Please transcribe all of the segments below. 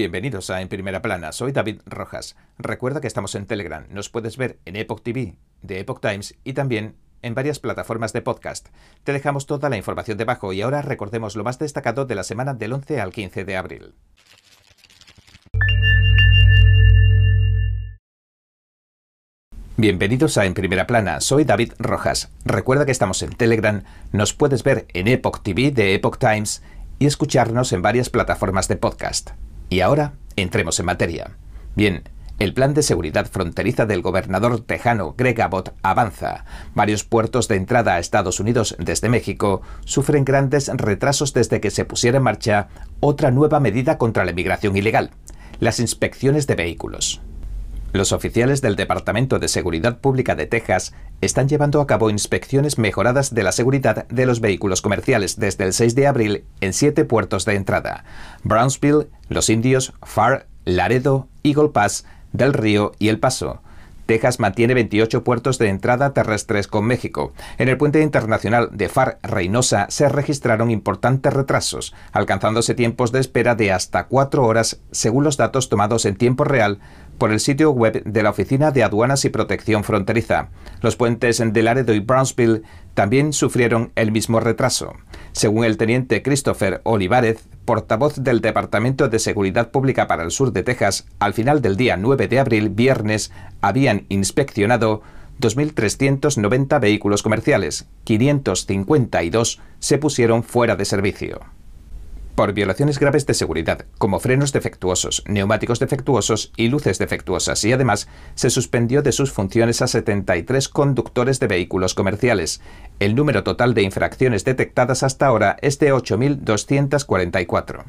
Bienvenidos a En Primera Plana, soy David Rojas. Recuerda que estamos en Telegram, nos puedes ver en Epoch TV, de Epoch Times y también en varias plataformas de podcast. Te dejamos toda la información debajo y ahora recordemos lo más destacado de la semana del 11 al 15 de abril. Bienvenidos a En Primera Plana, soy David Rojas. Recuerda que estamos en Telegram, nos puedes ver en Epoch TV de Epoch Times y escucharnos en varias plataformas de podcast. Y ahora, entremos en materia. Bien, el plan de seguridad fronteriza del gobernador tejano Greg Abbott avanza. Varios puertos de entrada a Estados Unidos desde México sufren grandes retrasos desde que se pusiera en marcha otra nueva medida contra la inmigración ilegal, las inspecciones de vehículos. Los oficiales del Departamento de Seguridad Pública de Texas están llevando a cabo inspecciones mejoradas de la seguridad de los vehículos comerciales desde el 6 de abril en siete puertos de entrada: Brownsville, Los Indios, Far, Laredo, Eagle Pass, Del Río y El Paso. Texas mantiene 28 puertos de entrada terrestres con México. En el puente internacional de Far Reynosa se registraron importantes retrasos, alcanzándose tiempos de espera de hasta cuatro horas según los datos tomados en tiempo real por el sitio web de la Oficina de Aduanas y Protección Fronteriza. Los puentes de Laredo y Brownsville también sufrieron el mismo retraso. Según el teniente Christopher Olivares, portavoz del Departamento de Seguridad Pública para el sur de Texas, al final del día 9 de abril, viernes, habían inspeccionado 2.390 vehículos comerciales, 552 se pusieron fuera de servicio por violaciones graves de seguridad, como frenos defectuosos, neumáticos defectuosos y luces defectuosas, y además se suspendió de sus funciones a 73 conductores de vehículos comerciales. El número total de infracciones detectadas hasta ahora es de 8.244.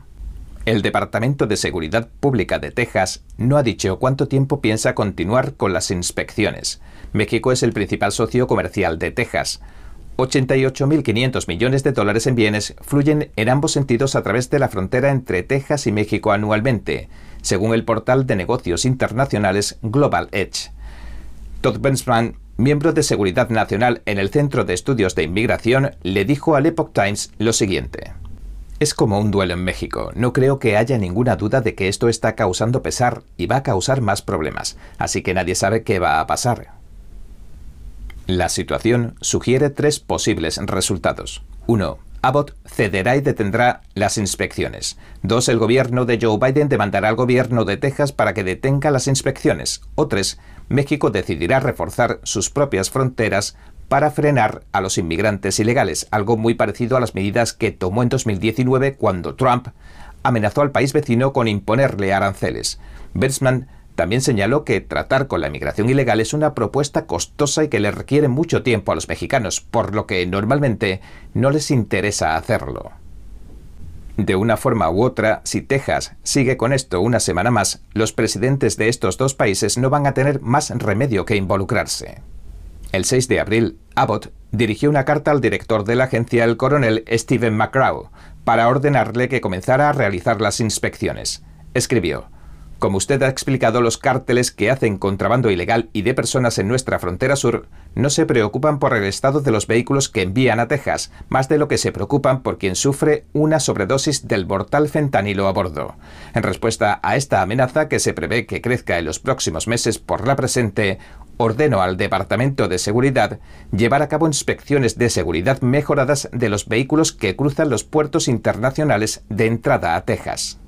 El Departamento de Seguridad Pública de Texas no ha dicho cuánto tiempo piensa continuar con las inspecciones. México es el principal socio comercial de Texas. 88.500 millones de dólares en bienes fluyen en ambos sentidos a través de la frontera entre Texas y México anualmente, según el portal de negocios internacionales Global Edge. Todd Bensman, miembro de Seguridad Nacional en el Centro de Estudios de Inmigración, le dijo al Epoch Times lo siguiente. Es como un duelo en México. No creo que haya ninguna duda de que esto está causando pesar y va a causar más problemas, así que nadie sabe qué va a pasar. La situación sugiere tres posibles resultados. 1. Abbott cederá y detendrá las inspecciones. 2. El gobierno de Joe Biden demandará al gobierno de Texas para que detenga las inspecciones. O 3. México decidirá reforzar sus propias fronteras para frenar a los inmigrantes ilegales, algo muy parecido a las medidas que tomó en 2019 cuando Trump amenazó al país vecino con imponerle aranceles. Bersman también señaló que tratar con la inmigración ilegal es una propuesta costosa y que le requiere mucho tiempo a los mexicanos, por lo que normalmente no les interesa hacerlo. De una forma u otra, si Texas sigue con esto una semana más, los presidentes de estos dos países no van a tener más remedio que involucrarse. El 6 de abril, Abbott dirigió una carta al director de la agencia, el coronel Stephen McGraw, para ordenarle que comenzara a realizar las inspecciones. Escribió, como usted ha explicado, los cárteles que hacen contrabando ilegal y de personas en nuestra frontera sur no se preocupan por el estado de los vehículos que envían a Texas, más de lo que se preocupan por quien sufre una sobredosis del mortal fentanilo a bordo. En respuesta a esta amenaza que se prevé que crezca en los próximos meses por la presente, ordeno al Departamento de Seguridad llevar a cabo inspecciones de seguridad mejoradas de los vehículos que cruzan los puertos internacionales de entrada a Texas.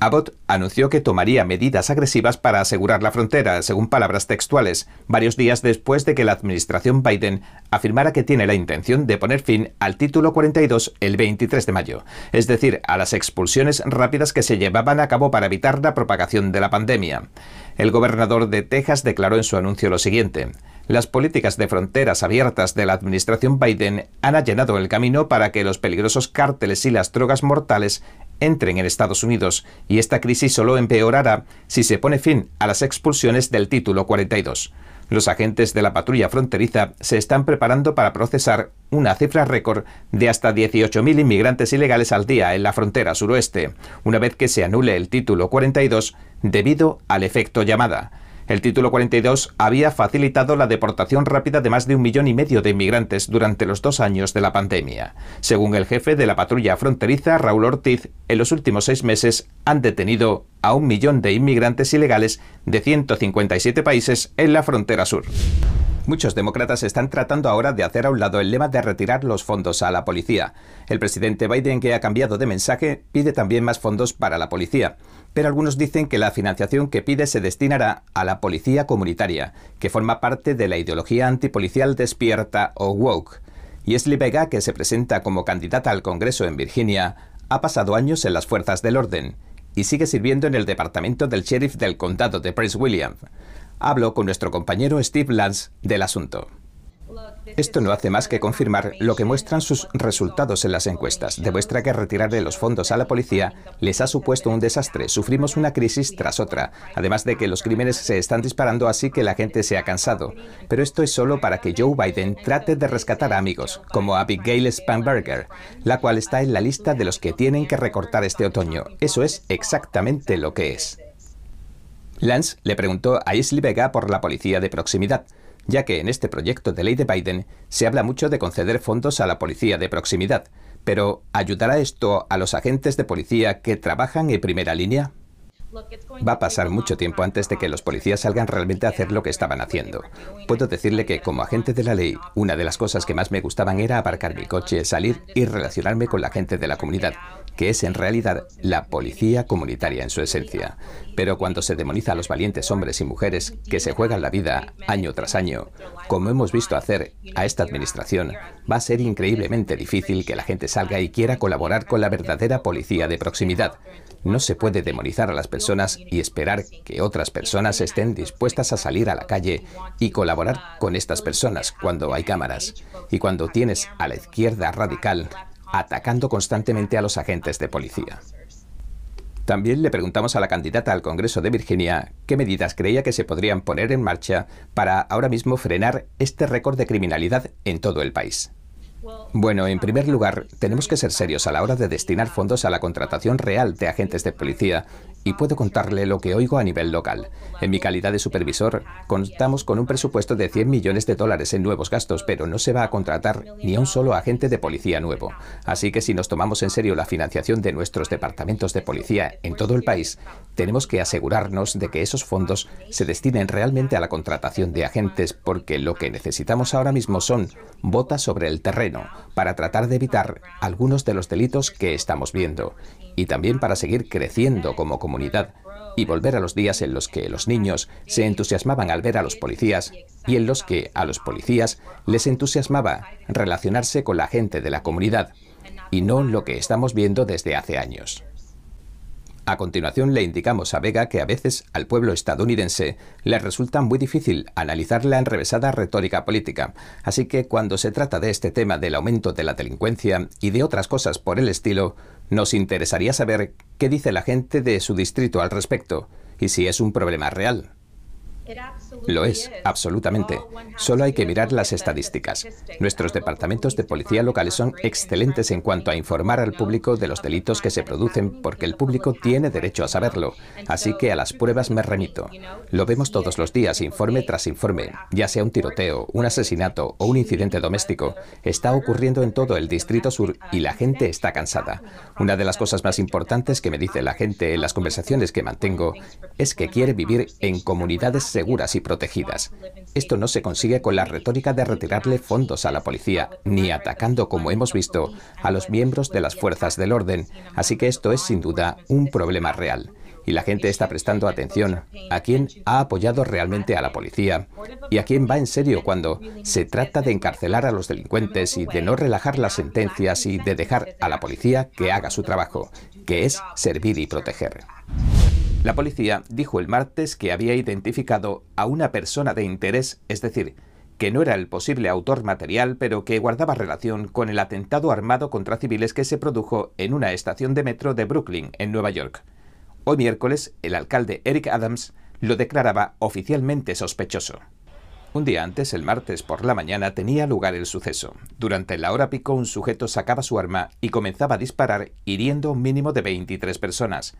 Abbott anunció que tomaría medidas agresivas para asegurar la frontera, según palabras textuales, varios días después de que la administración Biden afirmara que tiene la intención de poner fin al título 42 el 23 de mayo, es decir, a las expulsiones rápidas que se llevaban a cabo para evitar la propagación de la pandemia. El gobernador de Texas declaró en su anuncio lo siguiente. Las políticas de fronteras abiertas de la administración Biden han allanado el camino para que los peligrosos cárteles y las drogas mortales entren en Estados Unidos y esta crisis solo empeorará si se pone fin a las expulsiones del título 42. Los agentes de la patrulla fronteriza se están preparando para procesar una cifra récord de hasta 18.000 inmigrantes ilegales al día en la frontera suroeste, una vez que se anule el título 42 debido al efecto llamada. El título 42 había facilitado la deportación rápida de más de un millón y medio de inmigrantes durante los dos años de la pandemia. Según el jefe de la patrulla fronteriza, Raúl Ortiz, en los últimos seis meses han detenido a un millón de inmigrantes ilegales de 157 países en la frontera sur. Muchos demócratas están tratando ahora de hacer a un lado el lema de retirar los fondos a la policía. El presidente Biden, que ha cambiado de mensaje, pide también más fondos para la policía. Pero algunos dicen que la financiación que pide se destinará a la policía comunitaria, que forma parte de la ideología antipolicial despierta o woke. Y Esli Vega, que se presenta como candidata al Congreso en Virginia, ha pasado años en las fuerzas del orden y sigue sirviendo en el departamento del sheriff del condado de Prince William hablo con nuestro compañero Steve Lance del asunto. Esto no hace más que confirmar lo que muestran sus resultados en las encuestas. Demuestra que retirarle los fondos a la policía les ha supuesto un desastre. Sufrimos una crisis tras otra, además de que los crímenes se están disparando así que la gente se ha cansado. Pero esto es solo para que Joe Biden trate de rescatar a amigos, como Abigail Spanberger, la cual está en la lista de los que tienen que recortar este otoño. Eso es exactamente lo que es. Lance le preguntó a Isley Vega por la policía de proximidad, ya que en este proyecto de ley de Biden se habla mucho de conceder fondos a la policía de proximidad. Pero, ¿ayudará esto a los agentes de policía que trabajan en primera línea? Va a pasar mucho tiempo antes de que los policías salgan realmente a hacer lo que estaban haciendo. Puedo decirle que como agente de la ley, una de las cosas que más me gustaban era aparcar mi coche, salir y relacionarme con la gente de la comunidad, que es en realidad la policía comunitaria en su esencia. Pero cuando se demoniza a los valientes hombres y mujeres que se juegan la vida año tras año, como hemos visto hacer a esta administración, va a ser increíblemente difícil que la gente salga y quiera colaborar con la verdadera policía de proximidad. No se puede demonizar a las personas y esperar que otras personas estén dispuestas a salir a la calle y colaborar con estas personas cuando hay cámaras y cuando tienes a la izquierda radical atacando constantemente a los agentes de policía. También le preguntamos a la candidata al Congreso de Virginia qué medidas creía que se podrían poner en marcha para ahora mismo frenar este récord de criminalidad en todo el país. Bueno, en primer lugar, tenemos que ser serios a la hora de destinar fondos a la contratación real de agentes de policía y puedo contarle lo que oigo a nivel local. En mi calidad de supervisor, contamos con un presupuesto de 100 millones de dólares en nuevos gastos, pero no se va a contratar ni a un solo agente de policía nuevo. Así que si nos tomamos en serio la financiación de nuestros departamentos de policía en todo el país, tenemos que asegurarnos de que esos fondos se destinen realmente a la contratación de agentes, porque lo que necesitamos ahora mismo son botas sobre el terreno para tratar de evitar algunos de los delitos que estamos viendo y también para seguir creciendo como comunidad y volver a los días en los que los niños se entusiasmaban al ver a los policías y en los que a los policías les entusiasmaba relacionarse con la gente de la comunidad y no lo que estamos viendo desde hace años. A continuación le indicamos a Vega que a veces al pueblo estadounidense le resulta muy difícil analizar la enrevesada retórica política, así que cuando se trata de este tema del aumento de la delincuencia y de otras cosas por el estilo, nos interesaría saber qué dice la gente de su distrito al respecto y si es un problema real. Lo es, absolutamente. Solo hay que mirar las estadísticas. Nuestros departamentos de policía locales son excelentes en cuanto a informar al público de los delitos que se producen porque el público tiene derecho a saberlo. Así que a las pruebas me remito. Lo vemos todos los días, informe tras informe, ya sea un tiroteo, un asesinato o un incidente doméstico. Está ocurriendo en todo el Distrito Sur y la gente está cansada. Una de las cosas más importantes que me dice la gente en las conversaciones que mantengo es que quiere vivir en comunidades seguras y protegidas. Esto no se consigue con la retórica de retirarle fondos a la policía, ni atacando, como hemos visto, a los miembros de las fuerzas del orden. Así que esto es sin duda un problema real. Y la gente está prestando atención a quién ha apoyado realmente a la policía y a quién va en serio cuando se trata de encarcelar a los delincuentes y de no relajar las sentencias y de dejar a la policía que haga su trabajo, que es servir y proteger. La policía dijo el martes que había identificado a una persona de interés, es decir, que no era el posible autor material, pero que guardaba relación con el atentado armado contra civiles que se produjo en una estación de metro de Brooklyn, en Nueva York. Hoy miércoles, el alcalde Eric Adams lo declaraba oficialmente sospechoso. Un día antes, el martes por la mañana, tenía lugar el suceso. Durante la hora pico, un sujeto sacaba su arma y comenzaba a disparar, hiriendo un mínimo de 23 personas.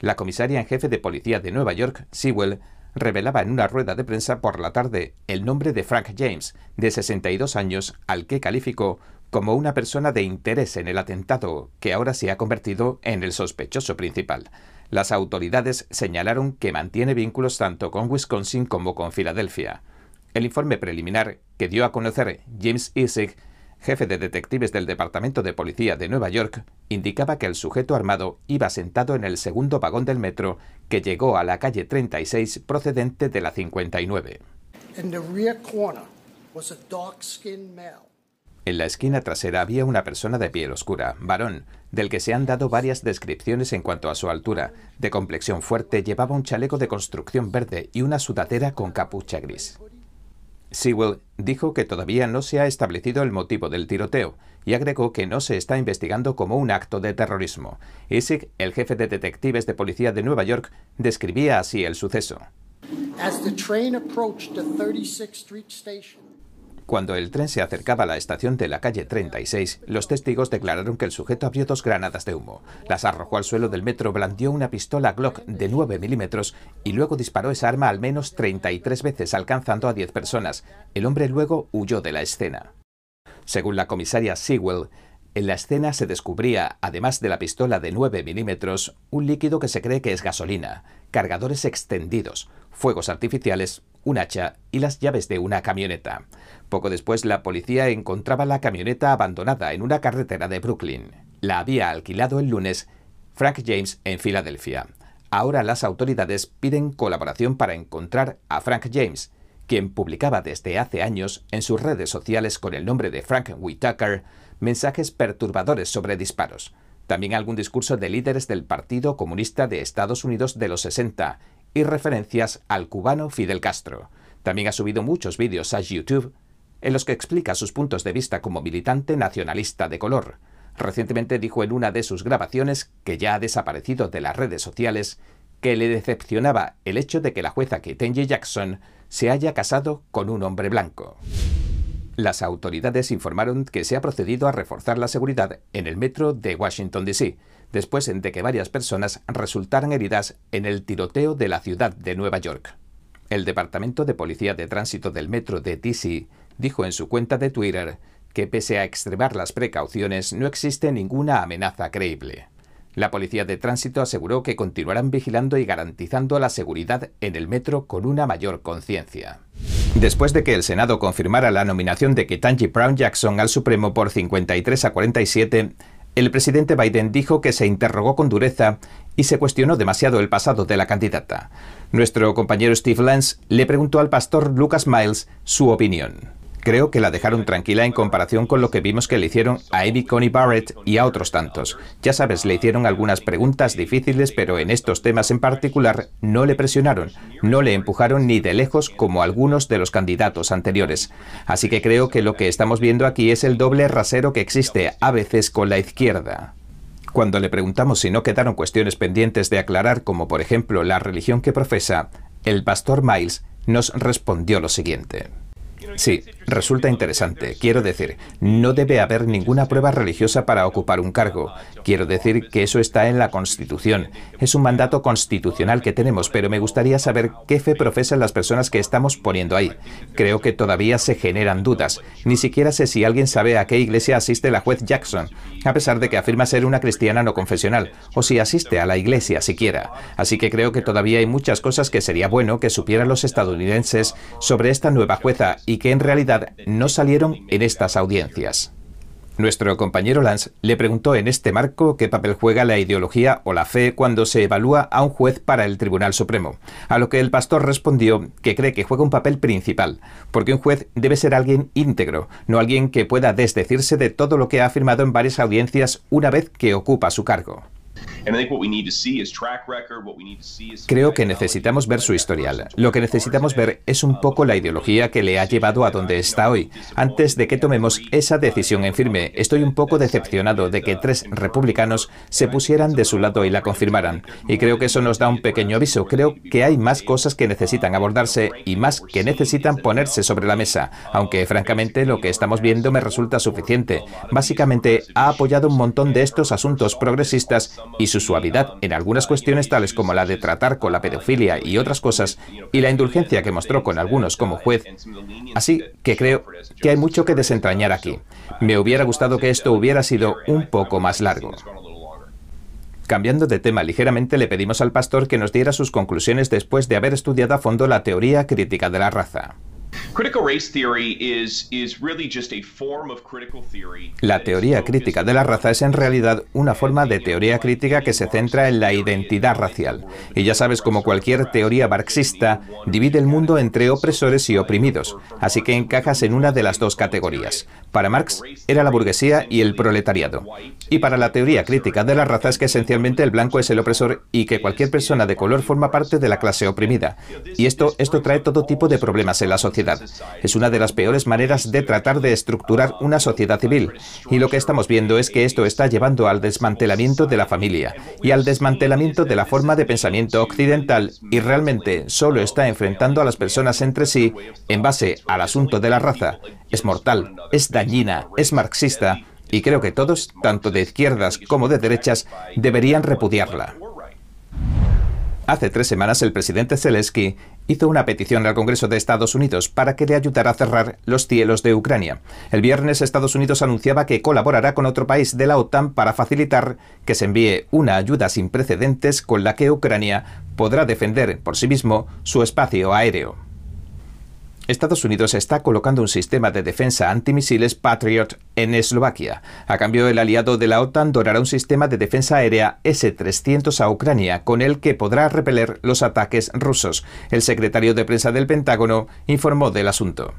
La comisaria en jefe de policía de Nueva York, Sewell, revelaba en una rueda de prensa por la tarde el nombre de Frank James, de 62 años, al que calificó como una persona de interés en el atentado, que ahora se ha convertido en el sospechoso principal. Las autoridades señalaron que mantiene vínculos tanto con Wisconsin como con Filadelfia. El informe preliminar que dio a conocer James Isaac, jefe de detectives del Departamento de Policía de Nueva York, indicaba que el sujeto armado iba sentado en el segundo vagón del metro que llegó a la calle 36 procedente de la 59. En la esquina trasera había una persona de piel oscura, varón, del que se han dado varias descripciones en cuanto a su altura. De complexión fuerte, llevaba un chaleco de construcción verde y una sudadera con capucha gris. Sewell dijo que todavía no se ha establecido el motivo del tiroteo y agregó que no se está investigando como un acto de terrorismo. Isaac, el jefe de detectives de policía de Nueva York, describía así el suceso. Cuando el tren se acercaba a la estación de la calle 36, los testigos declararon que el sujeto abrió dos granadas de humo, las arrojó al suelo del metro, blandió una pistola Glock de 9 milímetros y luego disparó esa arma al menos 33 veces, alcanzando a 10 personas. El hombre luego huyó de la escena. Según la comisaria Sewell, en la escena se descubría, además de la pistola de 9 milímetros, un líquido que se cree que es gasolina, cargadores extendidos, fuegos artificiales, un hacha y las llaves de una camioneta. Poco después la policía encontraba la camioneta abandonada en una carretera de Brooklyn. La había alquilado el lunes Frank James en Filadelfia. Ahora las autoridades piden colaboración para encontrar a Frank James, quien publicaba desde hace años en sus redes sociales con el nombre de Frank Whitaker mensajes perturbadores sobre disparos. También algún discurso de líderes del Partido Comunista de Estados Unidos de los 60 y referencias al cubano Fidel Castro. También ha subido muchos vídeos a YouTube en los que explica sus puntos de vista como militante nacionalista de color. Recientemente dijo en una de sus grabaciones, que ya ha desaparecido de las redes sociales, que le decepcionaba el hecho de que la jueza Ketanji Jackson se haya casado con un hombre blanco. Las autoridades informaron que se ha procedido a reforzar la seguridad en el metro de Washington, D.C., después de que varias personas resultaran heridas en el tiroteo de la ciudad de Nueva York. El Departamento de Policía de Tránsito del Metro de DC dijo en su cuenta de Twitter que pese a extremar las precauciones no existe ninguna amenaza creíble. La Policía de Tránsito aseguró que continuarán vigilando y garantizando la seguridad en el metro con una mayor conciencia. Después de que el Senado confirmara la nominación de Ketanji Brown Jackson al Supremo por 53 a 47, el presidente Biden dijo que se interrogó con dureza y se cuestionó demasiado el pasado de la candidata. Nuestro compañero Steve Lance le preguntó al pastor Lucas Miles su opinión. Creo que la dejaron tranquila en comparación con lo que vimos que le hicieron a Amy Coney Barrett y a otros tantos. Ya sabes, le hicieron algunas preguntas difíciles, pero en estos temas en particular no le presionaron, no le empujaron ni de lejos como algunos de los candidatos anteriores. Así que creo que lo que estamos viendo aquí es el doble rasero que existe a veces con la izquierda. Cuando le preguntamos si no quedaron cuestiones pendientes de aclarar, como por ejemplo la religión que profesa, el pastor Miles nos respondió lo siguiente. Sí, resulta interesante. Quiero decir, no debe haber ninguna prueba religiosa para ocupar un cargo. Quiero decir que eso está en la Constitución. Es un mandato constitucional que tenemos, pero me gustaría saber qué fe profesan las personas que estamos poniendo ahí. Creo que todavía se generan dudas. Ni siquiera sé si alguien sabe a qué iglesia asiste la juez Jackson, a pesar de que afirma ser una cristiana no confesional, o si asiste a la iglesia siquiera. Así que creo que todavía hay muchas cosas que sería bueno que supieran los estadounidenses sobre esta nueva jueza y que en realidad no salieron en estas audiencias. Nuestro compañero Lance le preguntó en este marco qué papel juega la ideología o la fe cuando se evalúa a un juez para el Tribunal Supremo, a lo que el pastor respondió que cree que juega un papel principal, porque un juez debe ser alguien íntegro, no alguien que pueda desdecirse de todo lo que ha afirmado en varias audiencias una vez que ocupa su cargo. Creo que necesitamos ver su historial. Lo que necesitamos ver es un poco la ideología que le ha llevado a donde está hoy. Antes de que tomemos esa decisión en firme, estoy un poco decepcionado de que tres republicanos se pusieran de su lado y la confirmaran. Y creo que eso nos da un pequeño aviso. Creo que hay más cosas que necesitan abordarse y más que necesitan ponerse sobre la mesa, aunque francamente lo que estamos viendo me resulta suficiente. Básicamente ha apoyado un montón de estos asuntos progresistas y su suavidad en algunas cuestiones tales como la de tratar con la pedofilia y otras cosas, y la indulgencia que mostró con algunos como juez. Así que creo que hay mucho que desentrañar aquí. Me hubiera gustado que esto hubiera sido un poco más largo. Cambiando de tema ligeramente, le pedimos al pastor que nos diera sus conclusiones después de haber estudiado a fondo la teoría crítica de la raza. La teoría crítica de la raza es en realidad una forma de teoría crítica que se centra en la identidad racial. Y ya sabes, como cualquier teoría marxista, divide el mundo entre opresores y oprimidos, así que encajas en una de las dos categorías. Para Marx era la burguesía y el proletariado. Y para la teoría crítica de la raza es que esencialmente el blanco es el opresor y que cualquier persona de color forma parte de la clase oprimida. Y esto, esto trae todo tipo de problemas en la sociedad. Es una de las peores maneras de tratar de estructurar una sociedad civil. Y lo que estamos viendo es que esto está llevando al desmantelamiento de la familia y al desmantelamiento de la forma de pensamiento occidental y realmente solo está enfrentando a las personas entre sí en base al asunto de la raza. Es mortal, es dañina, es marxista y creo que todos, tanto de izquierdas como de derechas, deberían repudiarla. Hace tres semanas el presidente Zelensky hizo una petición al Congreso de Estados Unidos para que le ayudara a cerrar los cielos de Ucrania. El viernes Estados Unidos anunciaba que colaborará con otro país de la OTAN para facilitar que se envíe una ayuda sin precedentes con la que Ucrania podrá defender por sí mismo su espacio aéreo. Estados Unidos está colocando un sistema de defensa antimisiles Patriot en Eslovaquia. A cambio, el aliado de la OTAN donará un sistema de defensa aérea S-300 a Ucrania, con el que podrá repeler los ataques rusos. El secretario de prensa del Pentágono informó del asunto.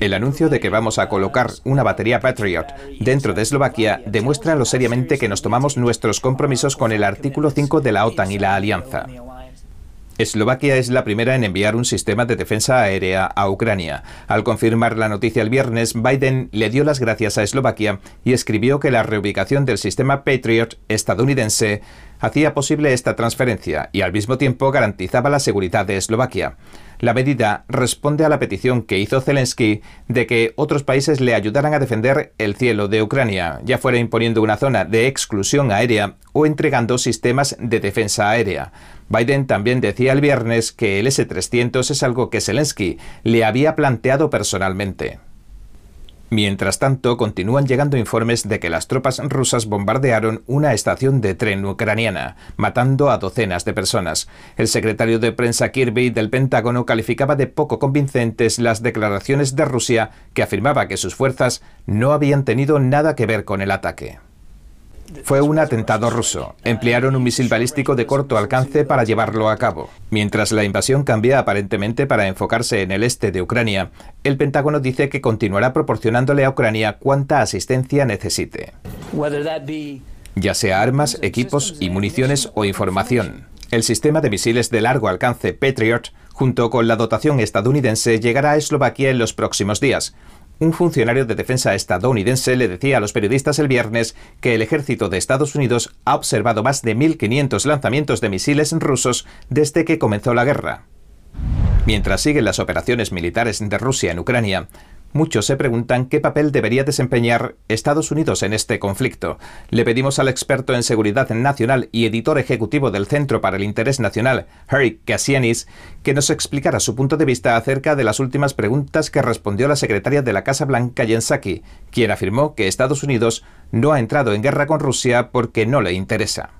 El anuncio de que vamos a colocar una batería Patriot dentro de Eslovaquia demuestra lo seriamente que nos tomamos nuestros compromisos con el artículo 5 de la OTAN y la alianza. Eslovaquia es la primera en enviar un sistema de defensa aérea a Ucrania. Al confirmar la noticia el viernes, Biden le dio las gracias a Eslovaquia y escribió que la reubicación del sistema Patriot estadounidense hacía posible esta transferencia y al mismo tiempo garantizaba la seguridad de Eslovaquia. La medida responde a la petición que hizo Zelensky de que otros países le ayudaran a defender el cielo de Ucrania, ya fuera imponiendo una zona de exclusión aérea o entregando sistemas de defensa aérea. Biden también decía el viernes que el S-300 es algo que Zelensky le había planteado personalmente. Mientras tanto, continúan llegando informes de que las tropas rusas bombardearon una estación de tren ucraniana, matando a docenas de personas. El secretario de prensa Kirby del Pentágono calificaba de poco convincentes las declaraciones de Rusia que afirmaba que sus fuerzas no habían tenido nada que ver con el ataque. Fue un atentado ruso. Emplearon un misil balístico de corto alcance para llevarlo a cabo. Mientras la invasión cambia aparentemente para enfocarse en el este de Ucrania, el Pentágono dice que continuará proporcionándole a Ucrania cuanta asistencia necesite. Ya sea armas, equipos y municiones o información. El sistema de misiles de largo alcance Patriot, junto con la dotación estadounidense, llegará a Eslovaquia en los próximos días. Un funcionario de defensa estadounidense le decía a los periodistas el viernes que el ejército de Estados Unidos ha observado más de 1.500 lanzamientos de misiles rusos desde que comenzó la guerra. Mientras siguen las operaciones militares de Rusia en Ucrania, Muchos se preguntan qué papel debería desempeñar Estados Unidos en este conflicto. Le pedimos al experto en seguridad nacional y editor ejecutivo del Centro para el Interés Nacional, Harry Cassianis, que nos explicara su punto de vista acerca de las últimas preguntas que respondió la secretaria de la Casa Blanca, Jen quien afirmó que Estados Unidos no ha entrado en guerra con Rusia porque no le interesa.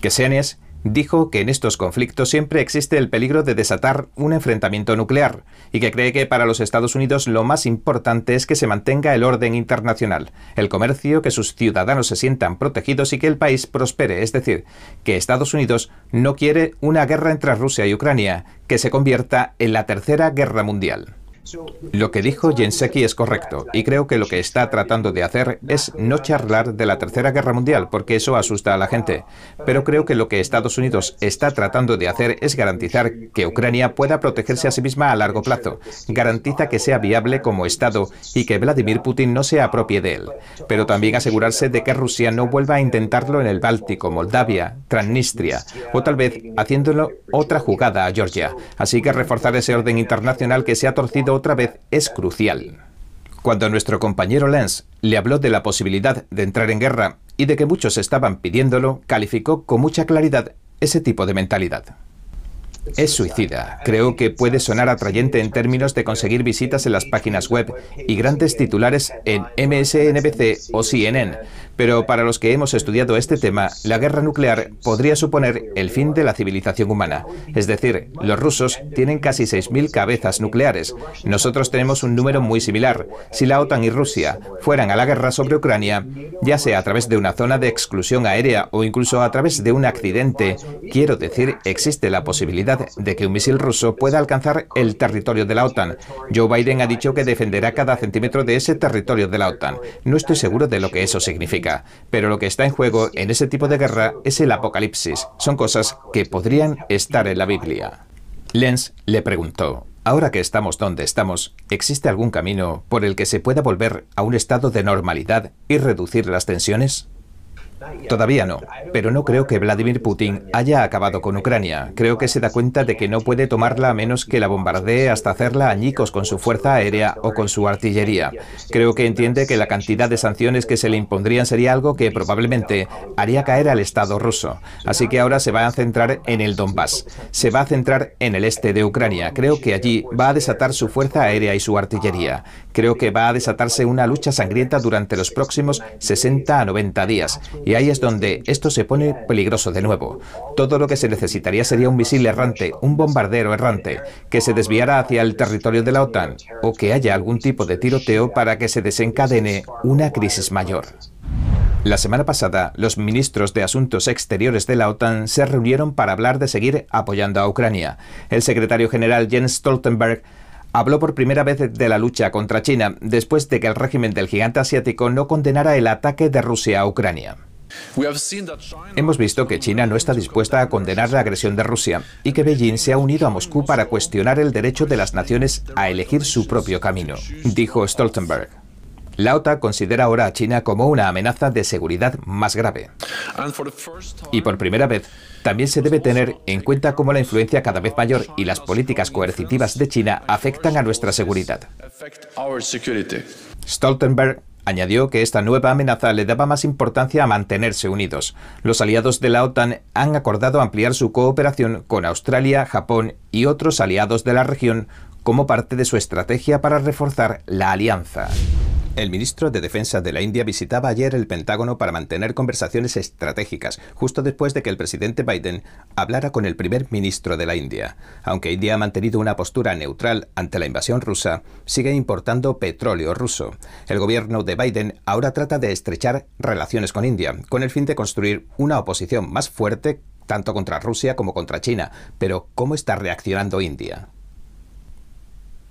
Cassianis dijo que en estos conflictos siempre existe el peligro de desatar un enfrentamiento nuclear y que cree que para los Estados Unidos lo más importante es que se mantenga el orden internacional, el comercio, que sus ciudadanos se sientan protegidos y que el país prospere, es decir, que Estados Unidos no quiere una guerra entre Rusia y Ucrania que se convierta en la tercera guerra mundial. Lo que dijo Jenseki es correcto y creo que lo que está tratando de hacer es no charlar de la Tercera Guerra Mundial porque eso asusta a la gente. Pero creo que lo que Estados Unidos está tratando de hacer es garantizar que Ucrania pueda protegerse a sí misma a largo plazo. Garantiza que sea viable como Estado y que Vladimir Putin no se apropie de él. Pero también asegurarse de que Rusia no vuelva a intentarlo en el Báltico, Moldavia, Transnistria o tal vez haciéndolo otra jugada a Georgia. Así que reforzar ese orden internacional que se ha torcido otra vez es crucial. Cuando nuestro compañero Lens le habló de la posibilidad de entrar en guerra y de que muchos estaban pidiéndolo, calificó con mucha claridad ese tipo de mentalidad. Es suicida. Creo que puede sonar atrayente en términos de conseguir visitas en las páginas web y grandes titulares en MSNBC o CNN, pero para los que hemos estudiado este tema, la guerra nuclear podría suponer el fin de la civilización humana. Es decir, los rusos tienen casi 6.000 cabezas nucleares. Nosotros tenemos un número muy similar. Si la OTAN y Rusia fueran a la guerra sobre Ucrania, ya sea a través de una zona de exclusión aérea o incluso a través de un accidente, quiero decir, existe la posibilidad de que un misil ruso pueda alcanzar el territorio de la OTAN. Joe Biden ha dicho que defenderá cada centímetro de ese territorio de la OTAN. No estoy seguro de lo que eso significa pero lo que está en juego en ese tipo de guerra es el apocalipsis. Son cosas que podrían estar en la Biblia. Lenz le preguntó, Ahora que estamos donde estamos, ¿existe algún camino por el que se pueda volver a un estado de normalidad y reducir las tensiones? Todavía no, pero no creo que Vladimir Putin haya acabado con Ucrania. Creo que se da cuenta de que no puede tomarla a menos que la bombardee hasta hacerla añicos con su fuerza aérea o con su artillería. Creo que entiende que la cantidad de sanciones que se le impondrían sería algo que probablemente haría caer al Estado ruso. Así que ahora se va a centrar en el Donbass. Se va a centrar en el este de Ucrania. Creo que allí va a desatar su fuerza aérea y su artillería. Creo que va a desatarse una lucha sangrienta durante los próximos 60 a 90 días. Y ahí es donde esto se pone peligroso de nuevo. Todo lo que se necesitaría sería un misil errante, un bombardero errante, que se desviara hacia el territorio de la OTAN o que haya algún tipo de tiroteo para que se desencadene una crisis mayor. La semana pasada, los ministros de Asuntos Exteriores de la OTAN se reunieron para hablar de seguir apoyando a Ucrania. El secretario general Jens Stoltenberg habló por primera vez de la lucha contra China después de que el régimen del gigante asiático no condenara el ataque de Rusia a Ucrania. Hemos visto que China no está dispuesta a condenar la agresión de Rusia y que Beijing se ha unido a Moscú para cuestionar el derecho de las naciones a elegir su propio camino, dijo Stoltenberg. La OTAN considera ahora a China como una amenaza de seguridad más grave. Y por primera vez, también se debe tener en cuenta cómo la influencia cada vez mayor y las políticas coercitivas de China afectan a nuestra seguridad. Stoltenberg Añadió que esta nueva amenaza le daba más importancia a mantenerse unidos. Los aliados de la OTAN han acordado ampliar su cooperación con Australia, Japón y otros aliados de la región como parte de su estrategia para reforzar la alianza. El ministro de Defensa de la India visitaba ayer el Pentágono para mantener conversaciones estratégicas, justo después de que el presidente Biden hablara con el primer ministro de la India. Aunque India ha mantenido una postura neutral ante la invasión rusa, sigue importando petróleo ruso. El gobierno de Biden ahora trata de estrechar relaciones con India, con el fin de construir una oposición más fuerte tanto contra Rusia como contra China. Pero, ¿cómo está reaccionando India?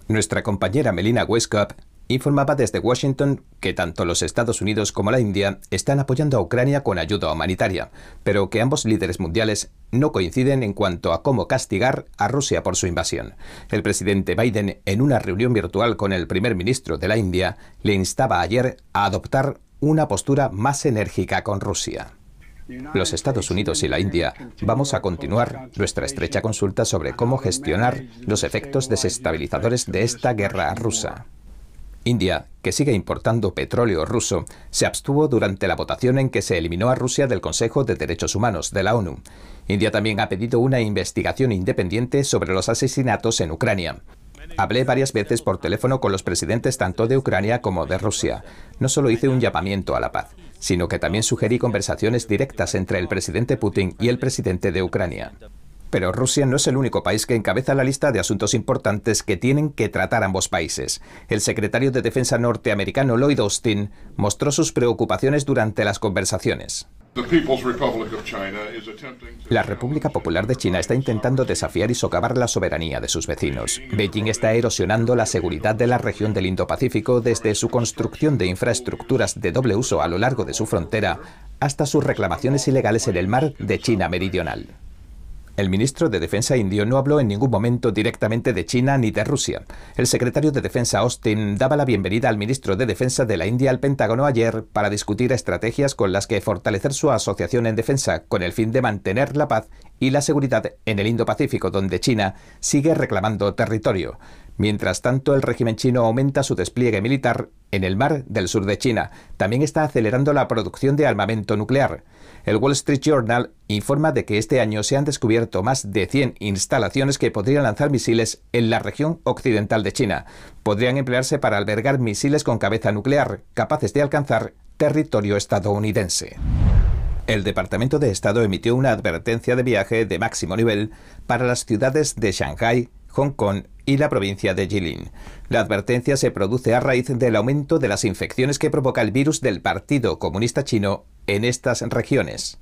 Nuestra compañera Melina Westcott informaba desde Washington que tanto los Estados Unidos como la India están apoyando a Ucrania con ayuda humanitaria, pero que ambos líderes mundiales no coinciden en cuanto a cómo castigar a Rusia por su invasión. El presidente Biden, en una reunión virtual con el primer ministro de la India, le instaba ayer a adoptar una postura más enérgica con Rusia. Los Estados Unidos y la India vamos a continuar nuestra estrecha consulta sobre cómo gestionar los efectos desestabilizadores de esta guerra rusa. India, que sigue importando petróleo ruso, se abstuvo durante la votación en que se eliminó a Rusia del Consejo de Derechos Humanos de la ONU. India también ha pedido una investigación independiente sobre los asesinatos en Ucrania. Hablé varias veces por teléfono con los presidentes tanto de Ucrania como de Rusia. No solo hice un llamamiento a la paz, sino que también sugerí conversaciones directas entre el presidente Putin y el presidente de Ucrania. Pero Rusia no es el único país que encabeza la lista de asuntos importantes que tienen que tratar ambos países. El secretario de Defensa norteamericano Lloyd Austin mostró sus preocupaciones durante las conversaciones. La República Popular de China está intentando desafiar y socavar la soberanía de sus vecinos. Beijing está erosionando la seguridad de la región del Indo-Pacífico desde su construcción de infraestructuras de doble uso a lo largo de su frontera hasta sus reclamaciones ilegales en el mar de China Meridional. El ministro de Defensa indio no habló en ningún momento directamente de China ni de Rusia. El secretario de Defensa Austin daba la bienvenida al ministro de Defensa de la India al Pentágono ayer para discutir estrategias con las que fortalecer su asociación en defensa con el fin de mantener la paz y la seguridad en el Indo-Pacífico, donde China sigue reclamando territorio. Mientras tanto, el régimen chino aumenta su despliegue militar en el mar del sur de China. También está acelerando la producción de armamento nuclear. El Wall Street Journal informa de que este año se han descubierto más de 100 instalaciones que podrían lanzar misiles en la región occidental de China. Podrían emplearse para albergar misiles con cabeza nuclear, capaces de alcanzar territorio estadounidense. El Departamento de Estado emitió una advertencia de viaje de máximo nivel para las ciudades de Shanghai, Hong Kong y la provincia de Jilin. La advertencia se produce a raíz del aumento de las infecciones que provoca el virus del Partido Comunista Chino en estas regiones.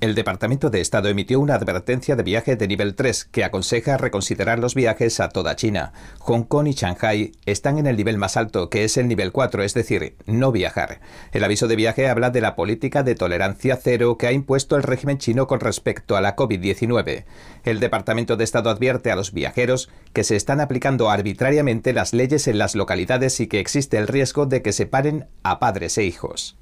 El Departamento de Estado emitió una advertencia de viaje de nivel 3 que aconseja reconsiderar los viajes a toda China. Hong Kong y Shanghai están en el nivel más alto, que es el nivel 4, es decir, no viajar. El aviso de viaje habla de la política de tolerancia cero que ha impuesto el régimen chino con respecto a la COVID-19. El Departamento de Estado advierte a los viajeros que se están aplicando arbitrariamente las leyes en las localidades y que existe el riesgo de que separen a padres e hijos.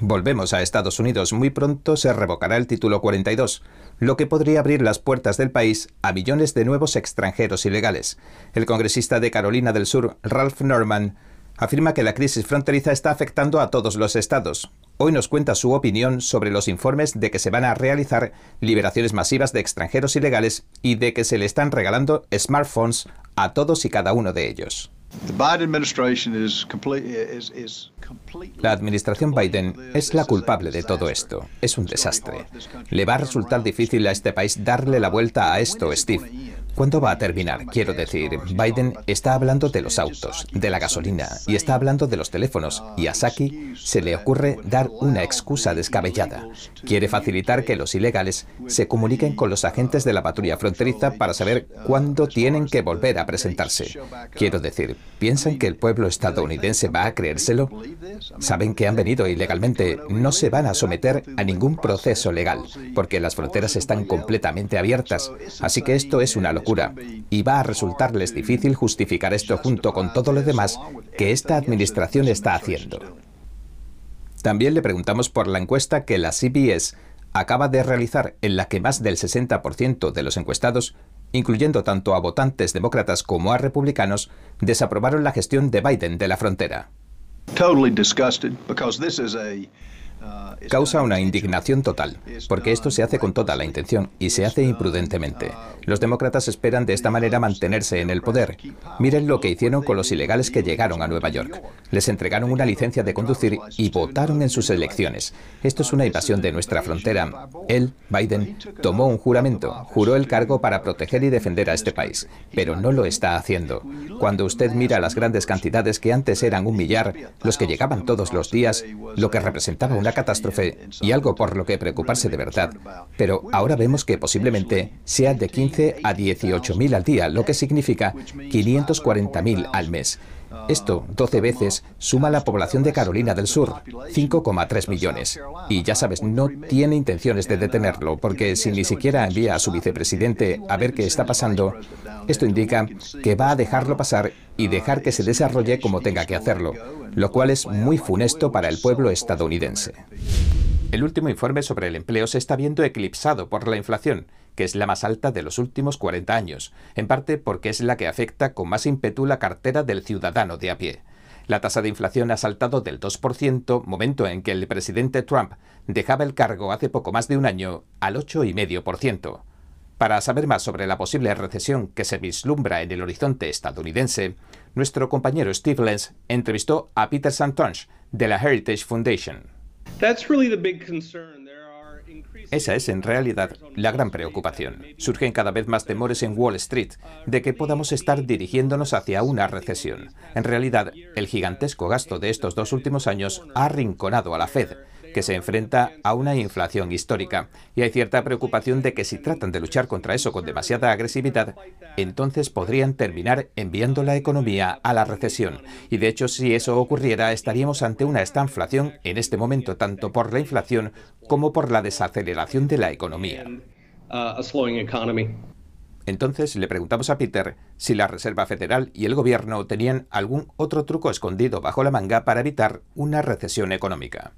Volvemos a Estados Unidos. Muy pronto se revocará el título 42, lo que podría abrir las puertas del país a millones de nuevos extranjeros ilegales. El congresista de Carolina del Sur, Ralph Norman, afirma que la crisis fronteriza está afectando a todos los estados. Hoy nos cuenta su opinión sobre los informes de que se van a realizar liberaciones masivas de extranjeros ilegales y de que se le están regalando smartphones a todos y cada uno de ellos. La administración Biden es la culpable de todo esto. Es un desastre. Le va a resultar difícil a este país darle la vuelta a esto, Steve. ¿Cuándo va a terminar? Quiero decir, Biden está hablando de los autos, de la gasolina y está hablando de los teléfonos y a Saki se le ocurre dar una excusa descabellada. Quiere facilitar que los ilegales se comuniquen con los agentes de la patrulla fronteriza para saber cuándo tienen que volver a presentarse. Quiero decir, ¿piensan que el pueblo estadounidense va a creérselo? Saben que han venido ilegalmente, no se van a someter a ningún proceso legal, porque las fronteras están completamente abiertas, así que esto es una locura y va a resultarles difícil justificar esto junto con todo lo demás que esta administración está haciendo. También le preguntamos por la encuesta que la CBS acaba de realizar en la que más del 60% de los encuestados, incluyendo tanto a votantes demócratas como a republicanos, desaprobaron la gestión de Biden de la frontera. Causa una indignación total, porque esto se hace con toda la intención y se hace imprudentemente. Los demócratas esperan de esta manera mantenerse en el poder. Miren lo que hicieron con los ilegales que llegaron a Nueva York. Les entregaron una licencia de conducir y votaron en sus elecciones. Esto es una invasión de nuestra frontera. Él, Biden, tomó un juramento, juró el cargo para proteger y defender a este país, pero no lo está haciendo. Cuando usted mira las grandes cantidades que antes eran un millar, los que llegaban todos los días, lo que representaba una catástrofe y algo por lo que preocuparse de verdad. Pero ahora vemos que posiblemente sea de 15 a 18 mil al día, lo que significa 540 mil al mes. Esto, 12 veces, suma la población de Carolina del Sur, 5,3 millones. Y ya sabes, no tiene intenciones de detenerlo, porque si ni siquiera envía a su vicepresidente a ver qué está pasando, esto indica que va a dejarlo pasar y dejar que se desarrolle como tenga que hacerlo, lo cual es muy funesto para el pueblo estadounidense. El último informe sobre el empleo se está viendo eclipsado por la inflación, que es la más alta de los últimos 40 años, en parte porque es la que afecta con más ímpetu la cartera del ciudadano de a pie. La tasa de inflación ha saltado del 2%, momento en que el presidente Trump dejaba el cargo hace poco más de un año, al 8,5%. Para saber más sobre la posible recesión que se vislumbra en el horizonte estadounidense, nuestro compañero Steve Lenz entrevistó a Peter Santonge de la Heritage Foundation. Esa es en realidad la gran preocupación. Surgen cada vez más temores en Wall Street de que podamos estar dirigiéndonos hacia una recesión. En realidad, el gigantesco gasto de estos dos últimos años ha arrinconado a la Fed que se enfrenta a una inflación histórica. Y hay cierta preocupación de que si tratan de luchar contra eso con demasiada agresividad, entonces podrían terminar enviando la economía a la recesión. Y de hecho, si eso ocurriera, estaríamos ante una estanflación en este momento, tanto por la inflación como por la desaceleración de la economía. Entonces le preguntamos a Peter si la Reserva Federal y el Gobierno tenían algún otro truco escondido bajo la manga para evitar una recesión económica.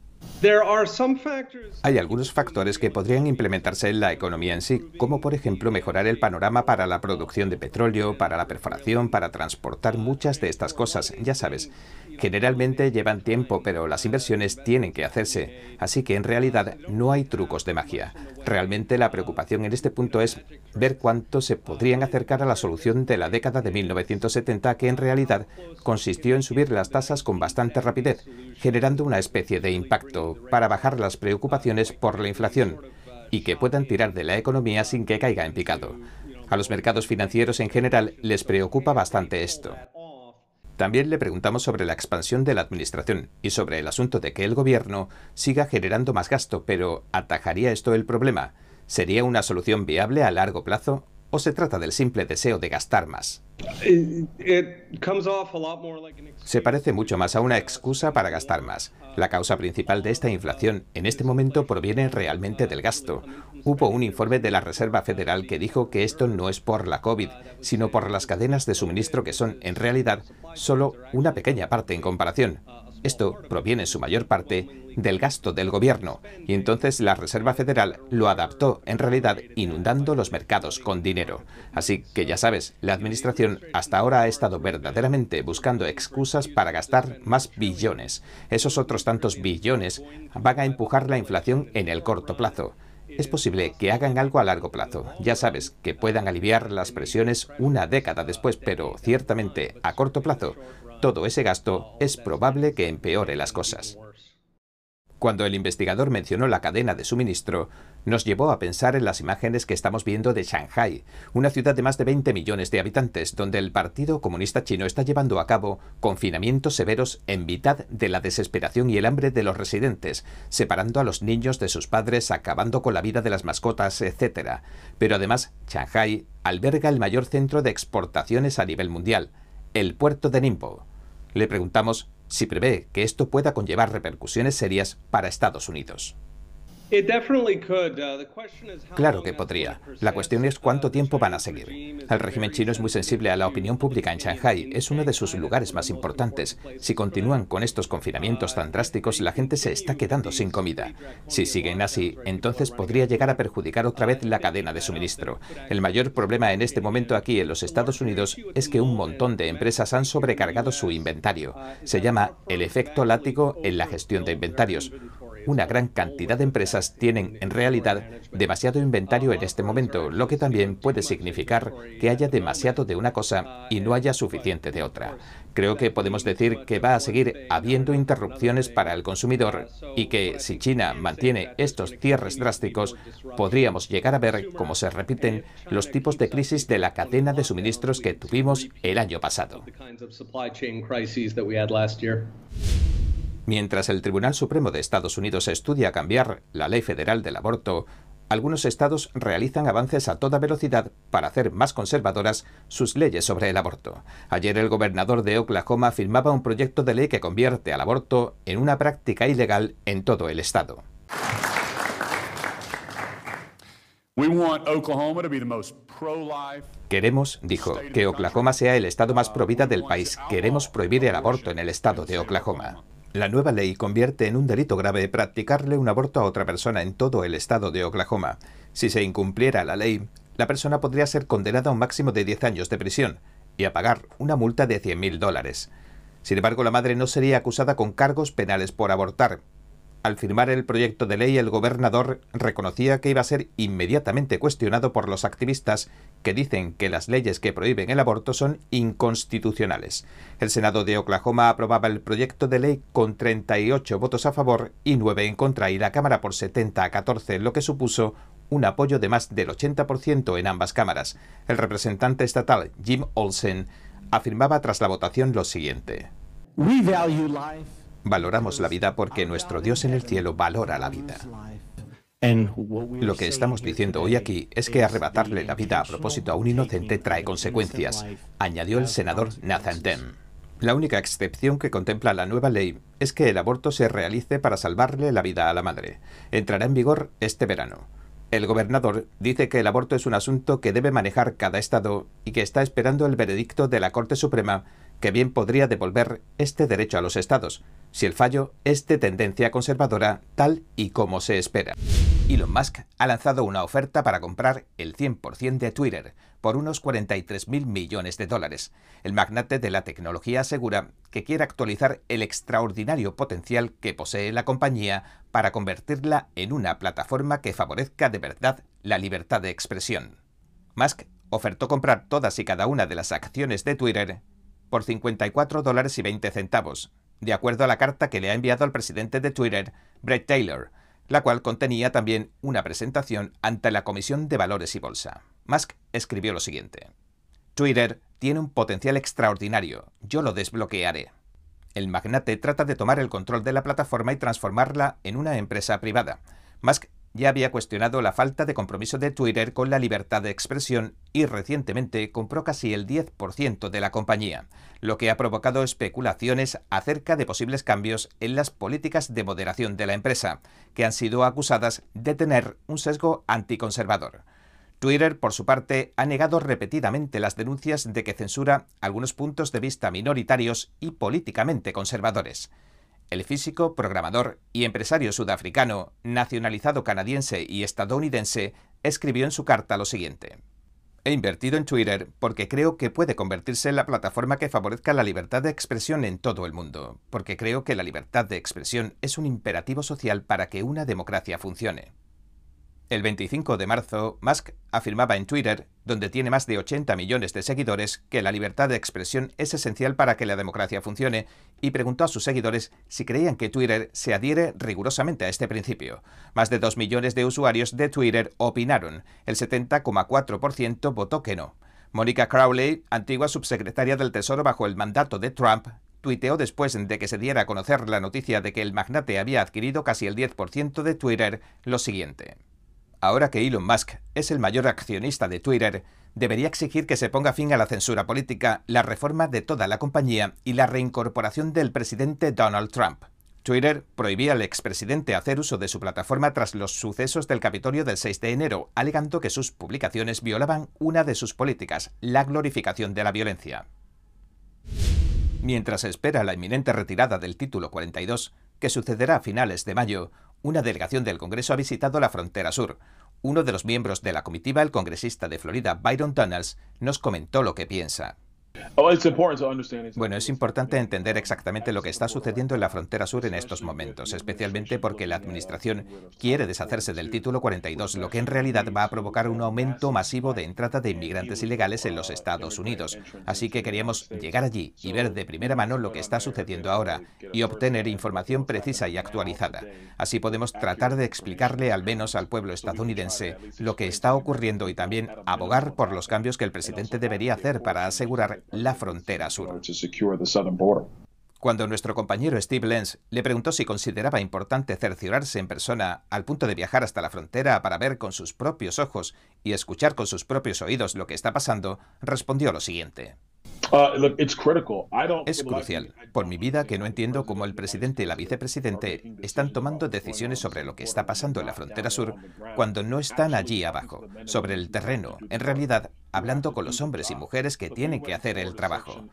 Hay algunos factores que podrían implementarse en la economía en sí, como por ejemplo mejorar el panorama para la producción de petróleo, para la perforación, para transportar muchas de estas cosas, ya sabes. Generalmente llevan tiempo, pero las inversiones tienen que hacerse, así que en realidad no hay trucos de magia. Realmente la preocupación en este punto es ver cuánto se podrían acercar a la solución de la década de 1970, que en realidad consistió en subir las tasas con bastante rapidez, generando una especie de impacto para bajar las preocupaciones por la inflación y que puedan tirar de la economía sin que caiga en picado. A los mercados financieros en general les preocupa bastante esto. También le preguntamos sobre la expansión de la administración y sobre el asunto de que el gobierno siga generando más gasto, pero ¿atajaría esto el problema? ¿Sería una solución viable a largo plazo o se trata del simple deseo de gastar más? Se parece mucho más a una excusa para gastar más. La causa principal de esta inflación en este momento proviene realmente del gasto. Hubo un informe de la Reserva Federal que dijo que esto no es por la COVID, sino por las cadenas de suministro que son, en realidad, solo una pequeña parte en comparación. Esto proviene en su mayor parte del gasto del gobierno y entonces la Reserva Federal lo adaptó en realidad inundando los mercados con dinero. Así que ya sabes, la administración hasta ahora ha estado verdaderamente buscando excusas para gastar más billones. Esos otros tantos billones van a empujar la inflación en el corto plazo. Es posible que hagan algo a largo plazo. Ya sabes, que puedan aliviar las presiones una década después, pero ciertamente a corto plazo todo ese gasto es probable que empeore las cosas. Cuando el investigador mencionó la cadena de suministro, nos llevó a pensar en las imágenes que estamos viendo de Shanghai, una ciudad de más de 20 millones de habitantes, donde el Partido Comunista Chino está llevando a cabo confinamientos severos en mitad de la desesperación y el hambre de los residentes, separando a los niños de sus padres, acabando con la vida de las mascotas, etc. Pero además, Shanghai alberga el mayor centro de exportaciones a nivel mundial, el puerto de Ningbo. Le preguntamos si prevé que esto pueda conllevar repercusiones serias para Estados Unidos. Uh, claro que podría. La cuestión es cuánto tiempo van a seguir. El régimen chino es muy sensible a la opinión pública en Shanghai. Es uno de sus lugares más importantes. Si continúan con estos confinamientos tan drásticos, la gente se está quedando sin comida. Si siguen así, entonces podría llegar a perjudicar otra vez la cadena de suministro. El mayor problema en este momento aquí en los Estados Unidos es que un montón de empresas han sobrecargado su inventario. Se llama el efecto látigo en la gestión de inventarios una gran cantidad de empresas tienen en realidad demasiado inventario en este momento, lo que también puede significar que haya demasiado de una cosa y no haya suficiente de otra. Creo que podemos decir que va a seguir habiendo interrupciones para el consumidor y que si China mantiene estos cierres drásticos, podríamos llegar a ver cómo se repiten los tipos de crisis de la cadena de suministros que tuvimos el año pasado. Mientras el Tribunal Supremo de Estados Unidos estudia cambiar la ley federal del aborto, algunos estados realizan avances a toda velocidad para hacer más conservadoras sus leyes sobre el aborto. Ayer el gobernador de Oklahoma firmaba un proyecto de ley que convierte al aborto en una práctica ilegal en todo el estado. Queremos, dijo, que Oklahoma sea el estado más pro vida del país. Queremos prohibir el aborto en el estado de Oklahoma. La nueva ley convierte en un delito grave practicarle un aborto a otra persona en todo el estado de Oklahoma. Si se incumpliera la ley, la persona podría ser condenada a un máximo de 10 años de prisión y a pagar una multa de 100.000 dólares. Sin embargo, la madre no sería acusada con cargos penales por abortar, al firmar el proyecto de ley, el gobernador reconocía que iba a ser inmediatamente cuestionado por los activistas que dicen que las leyes que prohíben el aborto son inconstitucionales. El Senado de Oklahoma aprobaba el proyecto de ley con 38 votos a favor y 9 en contra y la Cámara por 70 a 14, lo que supuso un apoyo de más del 80% en ambas cámaras. El representante estatal Jim Olsen afirmaba tras la votación lo siguiente. Valoramos la vida porque nuestro Dios en el cielo valora la vida. Lo que estamos diciendo hoy aquí es que arrebatarle la vida a propósito a un inocente trae consecuencias, añadió el senador Nathan Dem. La única excepción que contempla la nueva ley es que el aborto se realice para salvarle la vida a la madre. Entrará en vigor este verano. El gobernador dice que el aborto es un asunto que debe manejar cada estado y que está esperando el veredicto de la Corte Suprema que bien podría devolver este derecho a los estados, si el fallo es de tendencia conservadora tal y como se espera. Elon Musk ha lanzado una oferta para comprar el 100% de Twitter por unos 43.000 millones de dólares. El magnate de la tecnología asegura que quiere actualizar el extraordinario potencial que posee la compañía para convertirla en una plataforma que favorezca de verdad la libertad de expresión. Musk ofertó comprar todas y cada una de las acciones de Twitter por 54 dólares y 20 centavos, de acuerdo a la carta que le ha enviado al presidente de Twitter, Brett Taylor, la cual contenía también una presentación ante la Comisión de Valores y Bolsa. Musk escribió lo siguiente. Twitter tiene un potencial extraordinario, yo lo desbloquearé. El magnate trata de tomar el control de la plataforma y transformarla en una empresa privada. Musk ya había cuestionado la falta de compromiso de Twitter con la libertad de expresión y recientemente compró casi el 10% de la compañía, lo que ha provocado especulaciones acerca de posibles cambios en las políticas de moderación de la empresa, que han sido acusadas de tener un sesgo anticonservador. Twitter, por su parte, ha negado repetidamente las denuncias de que censura algunos puntos de vista minoritarios y políticamente conservadores. El físico, programador y empresario sudafricano, nacionalizado canadiense y estadounidense, escribió en su carta lo siguiente. He invertido en Twitter porque creo que puede convertirse en la plataforma que favorezca la libertad de expresión en todo el mundo, porque creo que la libertad de expresión es un imperativo social para que una democracia funcione. El 25 de marzo, Musk afirmaba en Twitter, donde tiene más de 80 millones de seguidores, que la libertad de expresión es esencial para que la democracia funcione, y preguntó a sus seguidores si creían que Twitter se adhiere rigurosamente a este principio. Más de 2 millones de usuarios de Twitter opinaron, el 70,4% votó que no. Monica Crowley, antigua subsecretaria del Tesoro bajo el mandato de Trump, tuiteó después de que se diera a conocer la noticia de que el magnate había adquirido casi el 10% de Twitter lo siguiente. Ahora que Elon Musk es el mayor accionista de Twitter, debería exigir que se ponga fin a la censura política, la reforma de toda la compañía y la reincorporación del presidente Donald Trump. Twitter prohibía al expresidente hacer uso de su plataforma tras los sucesos del Capitolio del 6 de enero, alegando que sus publicaciones violaban una de sus políticas, la glorificación de la violencia. Mientras espera la inminente retirada del título 42, que sucederá a finales de mayo, una delegación del Congreso ha visitado la frontera sur. Uno de los miembros de la comitiva, el congresista de Florida, Byron Tunnels, nos comentó lo que piensa. Oh, bueno, es importante entender exactamente lo que está sucediendo en la frontera sur en estos momentos, especialmente porque la Administración quiere deshacerse del título 42, lo que en realidad va a provocar un aumento masivo de entrada de inmigrantes ilegales en los Estados Unidos. Así que queríamos llegar allí y ver de primera mano lo que está sucediendo ahora y obtener información precisa y actualizada. Así podemos tratar de explicarle al menos al pueblo estadounidense lo que está ocurriendo y también abogar por los cambios que el presidente debería hacer para asegurar la frontera sur. Cuando nuestro compañero Steve Lenz le preguntó si consideraba importante cerciorarse en persona al punto de viajar hasta la frontera para ver con sus propios ojos y escuchar con sus propios oídos lo que está pasando, respondió lo siguiente. Uh, es crucial. Por mi vida que no entiendo cómo el presidente y la vicepresidente están tomando decisiones sobre lo que está pasando en la frontera sur cuando no están allí abajo, sobre el terreno, en realidad hablando con los hombres y mujeres que tienen que hacer el trabajo.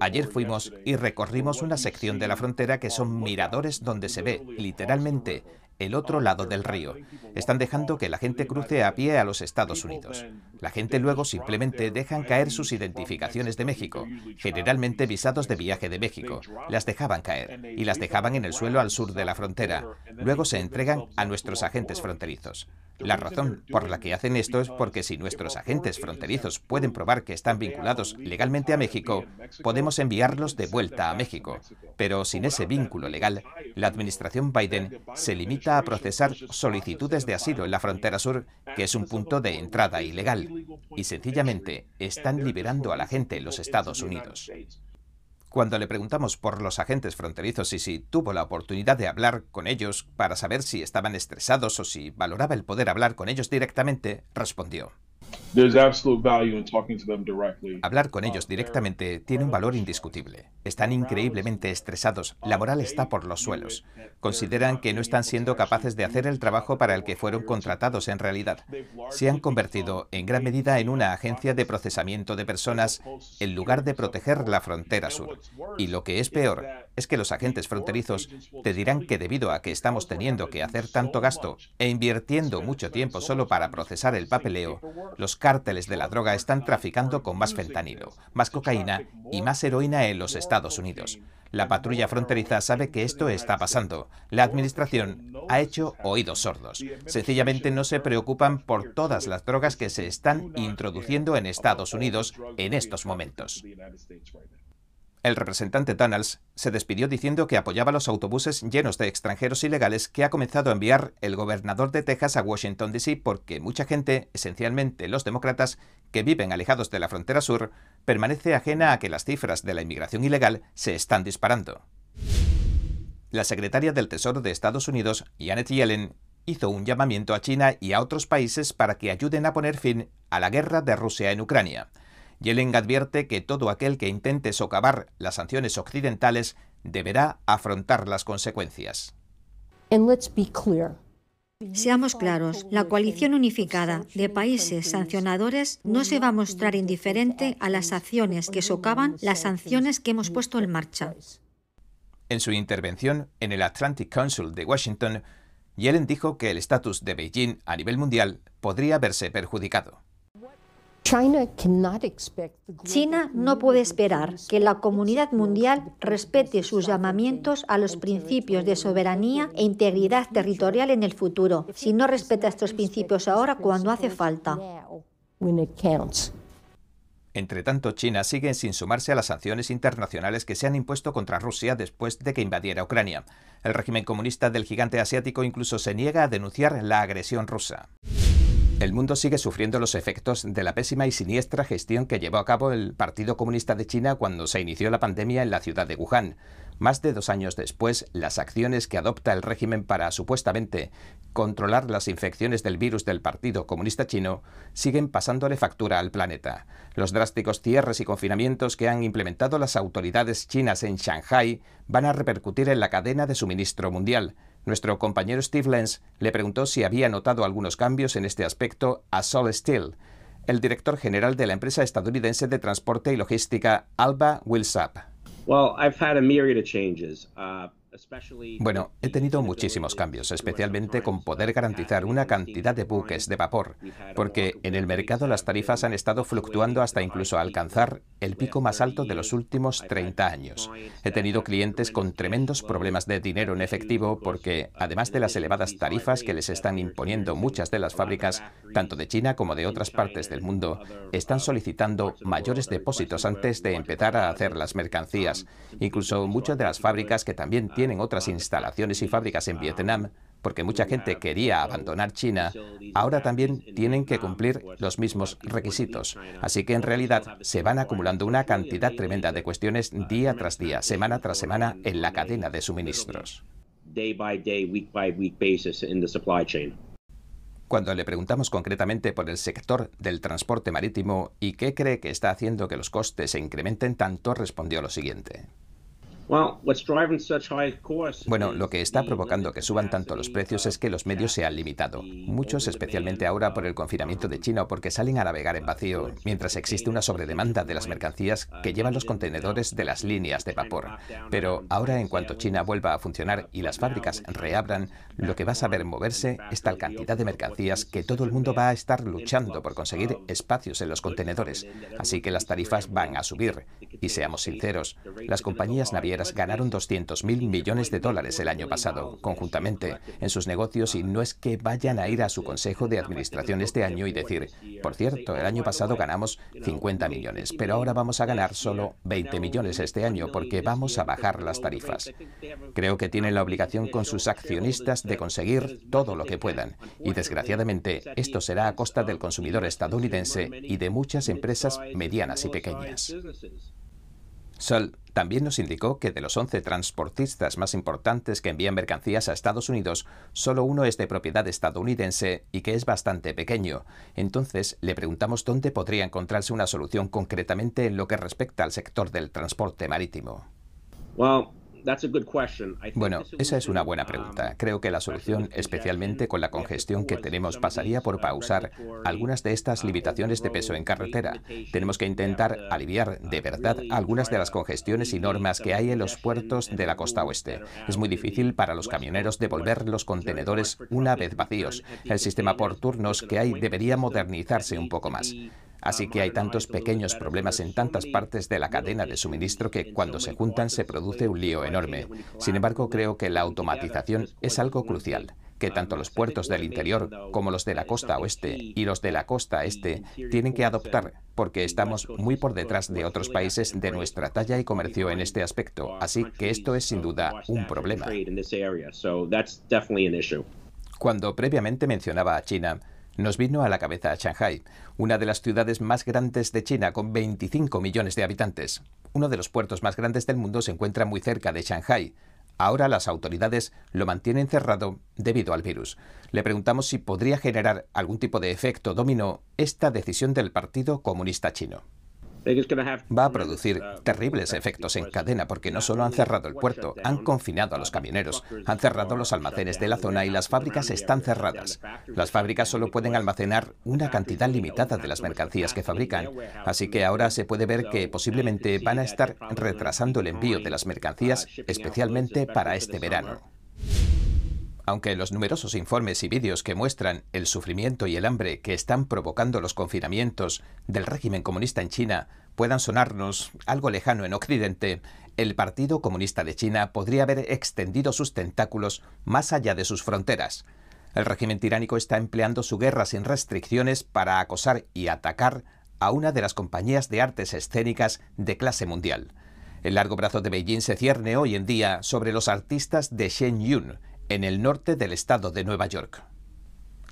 Ayer fuimos y recorrimos una sección de la frontera que son miradores donde se ve, literalmente, el otro lado del río. Están dejando que la gente cruce a pie a los Estados Unidos. La gente luego simplemente dejan caer sus identificaciones de México, generalmente visados de viaje de México. Las dejaban caer y las dejaban en el suelo al sur de la frontera. Luego se entregan a nuestros agentes fronterizos. La razón por la que hacen esto es porque si nuestros agentes fronterizos pueden probar que están vinculados legalmente a México, podemos enviarlos de vuelta a México. Pero sin ese vínculo legal, la administración Biden se limita a procesar solicitudes de asilo en la frontera sur, que es un punto de entrada ilegal, y sencillamente están liberando a la gente en los Estados Unidos. Cuando le preguntamos por los agentes fronterizos y si tuvo la oportunidad de hablar con ellos para saber si estaban estresados o si valoraba el poder hablar con ellos directamente, respondió. Hablar con ellos directamente tiene un valor indiscutible. Están increíblemente estresados, la moral está por los suelos. Consideran que no están siendo capaces de hacer el trabajo para el que fueron contratados en realidad. Se han convertido en gran medida en una agencia de procesamiento de personas en lugar de proteger la frontera sur. Y lo que es peor es que los agentes fronterizos te dirán que debido a que estamos teniendo que hacer tanto gasto e invirtiendo mucho tiempo solo para procesar el papeleo, los cárteles de la droga están traficando con más fentanilo, más cocaína y más heroína en los Estados Unidos. La patrulla fronteriza sabe que esto está pasando. La administración ha hecho oídos sordos. Sencillamente no se preocupan por todas las drogas que se están introduciendo en Estados Unidos en estos momentos. El representante Tunnels se despidió diciendo que apoyaba los autobuses llenos de extranjeros ilegales que ha comenzado a enviar el gobernador de Texas a Washington, D.C. porque mucha gente, esencialmente los demócratas, que viven alejados de la frontera sur, permanece ajena a que las cifras de la inmigración ilegal se están disparando. La secretaria del Tesoro de Estados Unidos, Janet Yellen, hizo un llamamiento a China y a otros países para que ayuden a poner fin a la guerra de Rusia en Ucrania. Yellen advierte que todo aquel que intente socavar las sanciones occidentales deberá afrontar las consecuencias. Seamos claros, la coalición unificada de países sancionadores no se va a mostrar indiferente a las acciones que socavan las sanciones que hemos puesto en marcha. En su intervención en el Atlantic Council de Washington, Yellen dijo que el estatus de Beijing a nivel mundial podría verse perjudicado. China no puede esperar que la comunidad mundial respete sus llamamientos a los principios de soberanía e integridad territorial en el futuro, si no respeta estos principios ahora cuando hace falta. Entre tanto, China sigue sin sumarse a las sanciones internacionales que se han impuesto contra Rusia después de que invadiera Ucrania. El régimen comunista del gigante asiático incluso se niega a denunciar la agresión rusa. El mundo sigue sufriendo los efectos de la pésima y siniestra gestión que llevó a cabo el Partido Comunista de China cuando se inició la pandemia en la ciudad de Wuhan. Más de dos años después, las acciones que adopta el régimen para supuestamente controlar las infecciones del virus del Partido Comunista Chino siguen pasándole factura al planeta. Los drásticos cierres y confinamientos que han implementado las autoridades chinas en Shanghai van a repercutir en la cadena de suministro mundial. Nuestro compañero Steve Lenz le preguntó si había notado algunos cambios en este aspecto a Sol Steel, el director general de la empresa estadounidense de transporte y logística Alba Willsap. Well, I've had a myriad of changes. Uh, Bueno, he tenido muchísimos cambios, especialmente con poder garantizar una cantidad de buques de vapor, porque en el mercado las tarifas han estado fluctuando hasta incluso alcanzar el pico más alto de los últimos 30 años. He tenido clientes con tremendos problemas de dinero en efectivo porque, además de las elevadas tarifas que les están imponiendo muchas de las fábricas, tanto de China como de otras partes del mundo, están solicitando mayores depósitos antes de empezar a hacer las mercancías. Incluso muchas de las fábricas que también tienen otras instalaciones y fábricas en Vietnam, porque mucha gente quería abandonar China, ahora también tienen que cumplir los mismos requisitos. Así que en realidad se van acumulando una cantidad tremenda de cuestiones día tras día, semana tras semana en la cadena de suministros. Cuando le preguntamos concretamente por el sector del transporte marítimo y qué cree que está haciendo que los costes se incrementen tanto, respondió lo siguiente. Bueno, lo que está provocando que suban tanto los precios es que los medios se han limitado. Muchos, especialmente ahora por el confinamiento de China o porque salen a navegar en vacío, mientras existe una sobredemanda de las mercancías que llevan los contenedores de las líneas de vapor. Pero ahora, en cuanto China vuelva a funcionar y las fábricas reabran, lo que va a saber moverse es tal cantidad de mercancías que todo el mundo va a estar luchando por conseguir espacios en los contenedores. Así que las tarifas van a subir. Y seamos sinceros, las compañías navieras ganaron 200.000 millones de dólares el año pasado, conjuntamente, en sus negocios y no es que vayan a ir a su consejo de administración este año y decir, por cierto, el año pasado ganamos 50 millones, pero ahora vamos a ganar solo 20 millones este año porque vamos a bajar las tarifas. Creo que tienen la obligación con sus accionistas de conseguir todo lo que puedan y desgraciadamente esto será a costa del consumidor estadounidense y de muchas empresas medianas y pequeñas. Sol también nos indicó que de los 11 transportistas más importantes que envían mercancías a Estados Unidos, solo uno es de propiedad estadounidense y que es bastante pequeño. Entonces le preguntamos dónde podría encontrarse una solución concretamente en lo que respecta al sector del transporte marítimo. Bueno, esa es una buena pregunta. Creo que la solución, especialmente con la congestión que tenemos, pasaría por pausar algunas de estas limitaciones de peso en carretera. Tenemos que intentar aliviar de verdad algunas de las congestiones y normas que hay en los puertos de la costa oeste. Es muy difícil para los camioneros devolver los contenedores una vez vacíos. El sistema por turnos que hay debería modernizarse un poco más. Así que hay tantos pequeños problemas en tantas partes de la cadena de suministro que cuando se juntan se produce un lío enorme. Sin embargo, creo que la automatización es algo crucial que tanto los puertos del interior como los de la costa oeste y los de la costa este tienen que adoptar, porque estamos muy por detrás de otros países de nuestra talla y comercio en este aspecto. Así que esto es sin duda un problema. Cuando previamente mencionaba a China, nos vino a la cabeza Shanghai, una de las ciudades más grandes de China con 25 millones de habitantes. Uno de los puertos más grandes del mundo se encuentra muy cerca de Shanghai. Ahora las autoridades lo mantienen cerrado debido al virus. Le preguntamos si podría generar algún tipo de efecto dominó esta decisión del Partido Comunista Chino va a producir terribles efectos en cadena porque no solo han cerrado el puerto, han confinado a los camioneros, han cerrado los almacenes de la zona y las fábricas están cerradas. Las fábricas solo pueden almacenar una cantidad limitada de las mercancías que fabrican, así que ahora se puede ver que posiblemente van a estar retrasando el envío de las mercancías, especialmente para este verano. Aunque los numerosos informes y vídeos que muestran el sufrimiento y el hambre que están provocando los confinamientos del régimen comunista en China puedan sonarnos algo lejano en Occidente, el Partido Comunista de China podría haber extendido sus tentáculos más allá de sus fronteras. El régimen tiránico está empleando su guerra sin restricciones para acosar y atacar a una de las compañías de artes escénicas de clase mundial. El largo brazo de Beijing se cierne hoy en día sobre los artistas de Shenyun, en el norte del estado de Nueva York.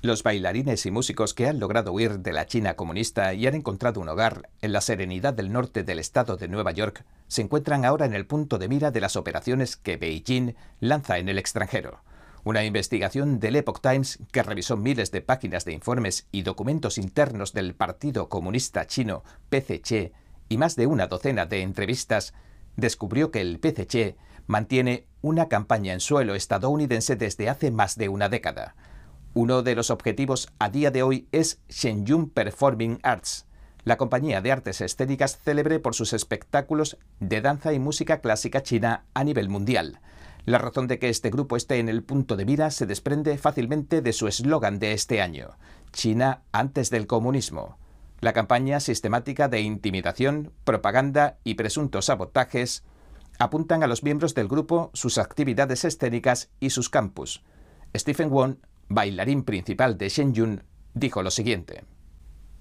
Los bailarines y músicos que han logrado huir de la China comunista y han encontrado un hogar en la serenidad del norte del estado de Nueva York se encuentran ahora en el punto de mira de las operaciones que Beijing lanza en el extranjero. Una investigación del Epoch Times que revisó miles de páginas de informes y documentos internos del Partido Comunista Chino PCC y más de una docena de entrevistas descubrió que el PCC mantiene una campaña en suelo estadounidense desde hace más de una década. Uno de los objetivos a día de hoy es Shenyun Performing Arts, la compañía de artes escénicas célebre por sus espectáculos de danza y música clásica china a nivel mundial. La razón de que este grupo esté en el punto de mira se desprende fácilmente de su eslogan de este año, China antes del comunismo. La campaña sistemática de intimidación, propaganda y presuntos sabotajes apuntan a los miembros del grupo sus actividades escénicas y sus campus. Stephen Wong, bailarín principal de Shenyun, dijo lo siguiente.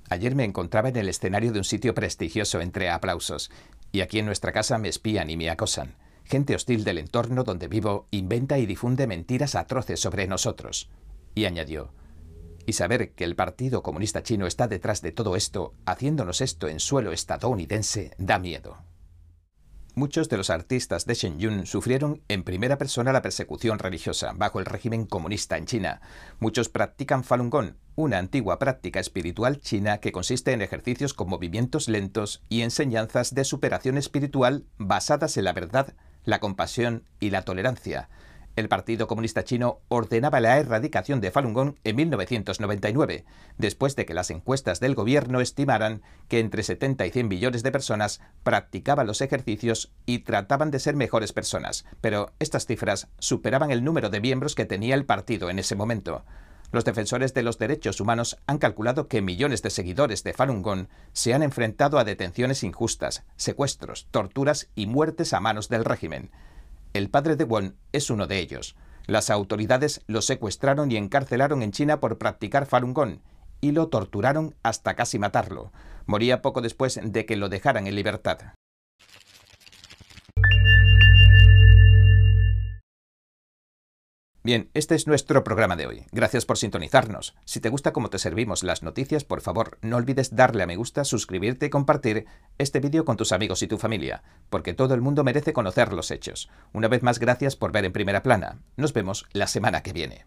Ayer me encontraba en el escenario de un sitio prestigioso entre aplausos, y aquí en nuestra casa me espían y me acosan. Gente hostil del entorno donde vivo inventa y difunde mentiras atroces sobre nosotros. Y añadió, y saber que el Partido Comunista Chino está detrás de todo esto, haciéndonos esto en suelo estadounidense, da miedo. Muchos de los artistas de Shenyun sufrieron en primera persona la persecución religiosa bajo el régimen comunista en China. Muchos practican Falun Gong, una antigua práctica espiritual china que consiste en ejercicios con movimientos lentos y enseñanzas de superación espiritual basadas en la verdad, la compasión y la tolerancia. El Partido Comunista Chino ordenaba la erradicación de Falun Gong en 1999, después de que las encuestas del gobierno estimaran que entre 70 y 100 millones de personas practicaban los ejercicios y trataban de ser mejores personas, pero estas cifras superaban el número de miembros que tenía el partido en ese momento. Los defensores de los derechos humanos han calculado que millones de seguidores de Falun Gong se han enfrentado a detenciones injustas, secuestros, torturas y muertes a manos del régimen. El padre de Won es uno de ellos. Las autoridades lo secuestraron y encarcelaron en China por practicar Falun Gong y lo torturaron hasta casi matarlo. Moría poco después de que lo dejaran en libertad. Bien, este es nuestro programa de hoy. Gracias por sintonizarnos. Si te gusta cómo te servimos las noticias, por favor, no olvides darle a me gusta, suscribirte y compartir este vídeo con tus amigos y tu familia, porque todo el mundo merece conocer los hechos. Una vez más, gracias por ver en primera plana. Nos vemos la semana que viene.